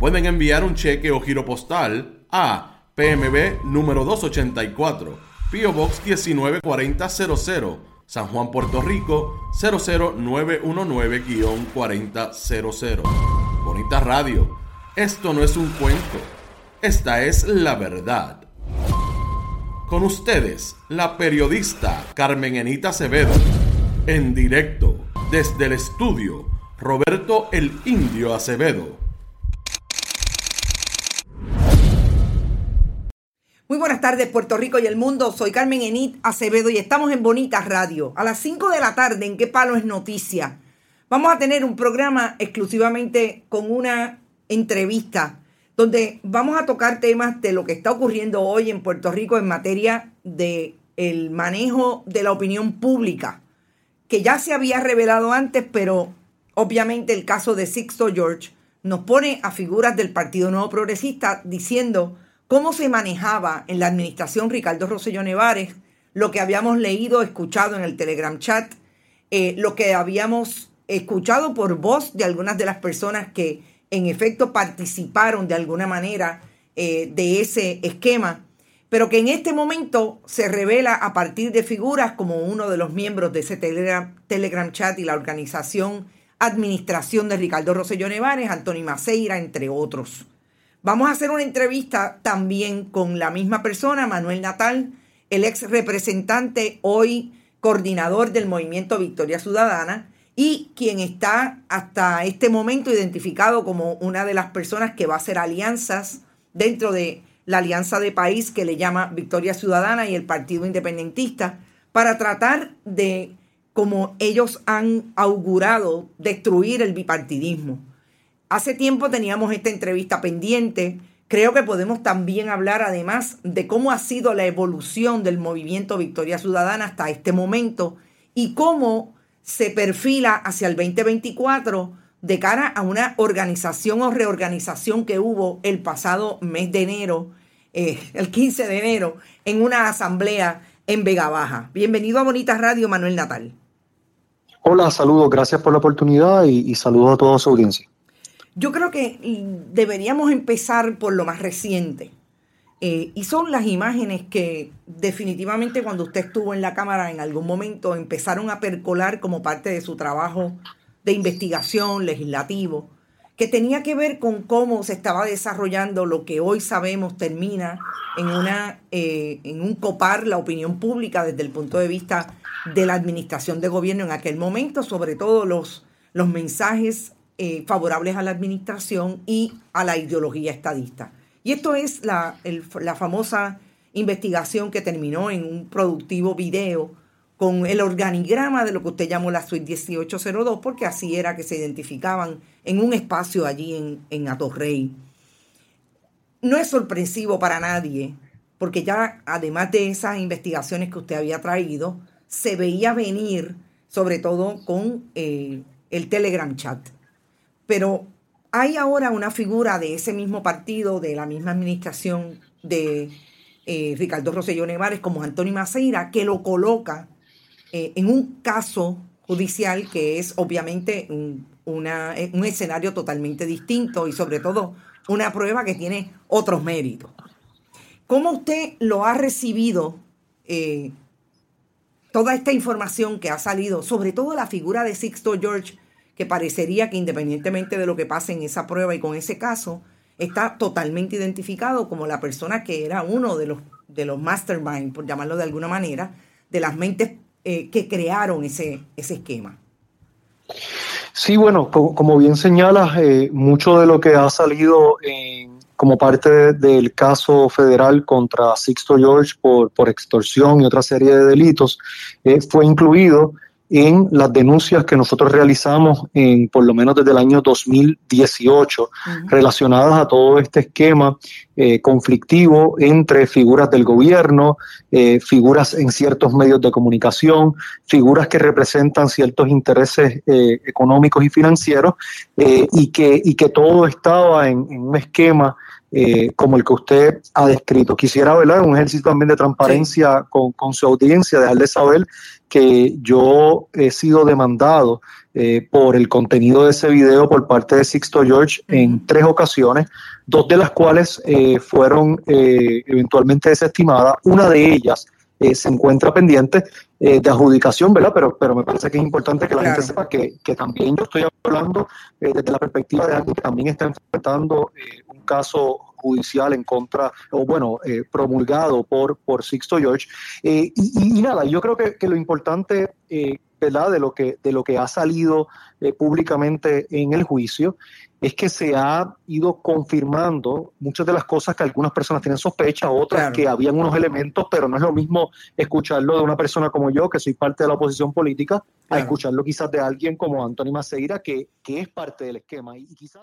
Pueden enviar un cheque o giro postal a PMB número 284, Pio Box 194000, San Juan, Puerto Rico 00919-4000. Bonita Radio, esto no es un cuento, esta es la verdad. Con ustedes, la periodista Carmen Enita Acevedo, en directo desde el estudio Roberto el Indio Acevedo. Muy buenas tardes, Puerto Rico y el mundo. Soy Carmen Enit Acevedo y estamos en Bonita Radio. A las 5 de la tarde, ¿en qué palo es noticia? Vamos a tener un programa exclusivamente con una entrevista donde vamos a tocar temas de lo que está ocurriendo hoy en Puerto Rico en materia de el manejo de la opinión pública, que ya se había revelado antes, pero obviamente el caso de Sixto George nos pone a figuras del Partido Nuevo Progresista diciendo cómo se manejaba en la administración Ricardo Rosselló Nevares, lo que habíamos leído, escuchado en el Telegram chat, eh, lo que habíamos escuchado por voz de algunas de las personas que en efecto participaron de alguna manera eh, de ese esquema, pero que en este momento se revela a partir de figuras como uno de los miembros de ese Telegram, chat y la organización Administración de Ricardo Rosselló Nevares, Antonio Maceira, entre otros. Vamos a hacer una entrevista también con la misma persona, Manuel Natal, el ex representante, hoy coordinador del movimiento Victoria Ciudadana y quien está hasta este momento identificado como una de las personas que va a hacer alianzas dentro de la alianza de país que le llama Victoria Ciudadana y el Partido Independentista para tratar de, como ellos han augurado, destruir el bipartidismo. Hace tiempo teníamos esta entrevista pendiente. Creo que podemos también hablar además de cómo ha sido la evolución del movimiento Victoria Ciudadana hasta este momento y cómo se perfila hacia el 2024 de cara a una organización o reorganización que hubo el pasado mes de enero, eh, el 15 de enero, en una asamblea en Vega Baja. Bienvenido a Bonita Radio, Manuel Natal. Hola, saludos, gracias por la oportunidad y, y saludos a toda su audiencia. Yo creo que deberíamos empezar por lo más reciente. Eh, y son las imágenes que definitivamente cuando usted estuvo en la Cámara en algún momento empezaron a percolar como parte de su trabajo de investigación legislativo, que tenía que ver con cómo se estaba desarrollando lo que hoy sabemos termina en, una, eh, en un copar la opinión pública desde el punto de vista de la administración de gobierno en aquel momento, sobre todo los, los mensajes eh, favorables a la administración y a la ideología estadista. Y esto es la, la famosa investigación que terminó en un productivo video con el organigrama de lo que usted llamó la suite 1802, porque así era que se identificaban en un espacio allí en, en Atorrey. No es sorpresivo para nadie, porque ya además de esas investigaciones que usted había traído, se veía venir, sobre todo con eh, el Telegram chat. Pero hay ahora una figura de ese mismo partido, de la misma administración de eh, Ricardo Rosselló Nevares, como Antonio Maceira, que lo coloca eh, en un caso judicial que es obviamente eh, un escenario totalmente distinto y sobre todo una prueba que tiene otros méritos. ¿Cómo usted lo ha recibido toda esta información que ha salido, sobre todo la figura de Sixto George, que parecería que independientemente de lo que pase en esa prueba y con ese caso, está totalmente identificado como la persona que era uno de los, de los mastermind, por llamarlo de alguna manera, de las mentes eh, que crearon ese, ese esquema. Sí, bueno, como, bien señalas, eh, mucho de lo que ha salido como parte del caso federal contra Sixto George por, por extorsión y otra serie de delitos eh, fue incluido en las denuncias que nosotros realizamos en por lo menos desde el año 2018 relacionadas a todo este esquema eh, conflictivo entre figuras del gobierno, eh, figuras en ciertos medios de comunicación, figuras que representan ciertos intereses eh, económicos y financieros y, que, y que todo estaba en, un esquema como el que usted ha descrito. Quisiera, ¿verdad? Un ejercicio también de transparencia con, con, su audiencia, dejarle saber que yo he sido demandado eh, por el contenido de ese video por parte de Sixto George en tres ocasiones, dos de las cuales eh, fueron eh, eventualmente desestimadas. Una de ellas se encuentra pendiente de adjudicación, ¿verdad? Pero, pero me parece que es importante que la gente sepa que, que, también yo estoy hablando desde la perspectiva de alguien que también está enfrentando caso judicial en contra, o bueno, eh, promulgado por, por Sixto George. Eh, y, nada, yo creo que, lo importante, eh, ¿verdad?, de lo que, de lo que ha salido públicamente en el juicio es que se ha ido confirmando muchas de las cosas que algunas personas tienen sospecha, otras que habían unos elementos, pero no es lo mismo escucharlo de una persona como yo, que soy parte de la oposición política, a escucharlo quizás de alguien como Antonio Maceira, que, que es parte del esquema. Y, quizás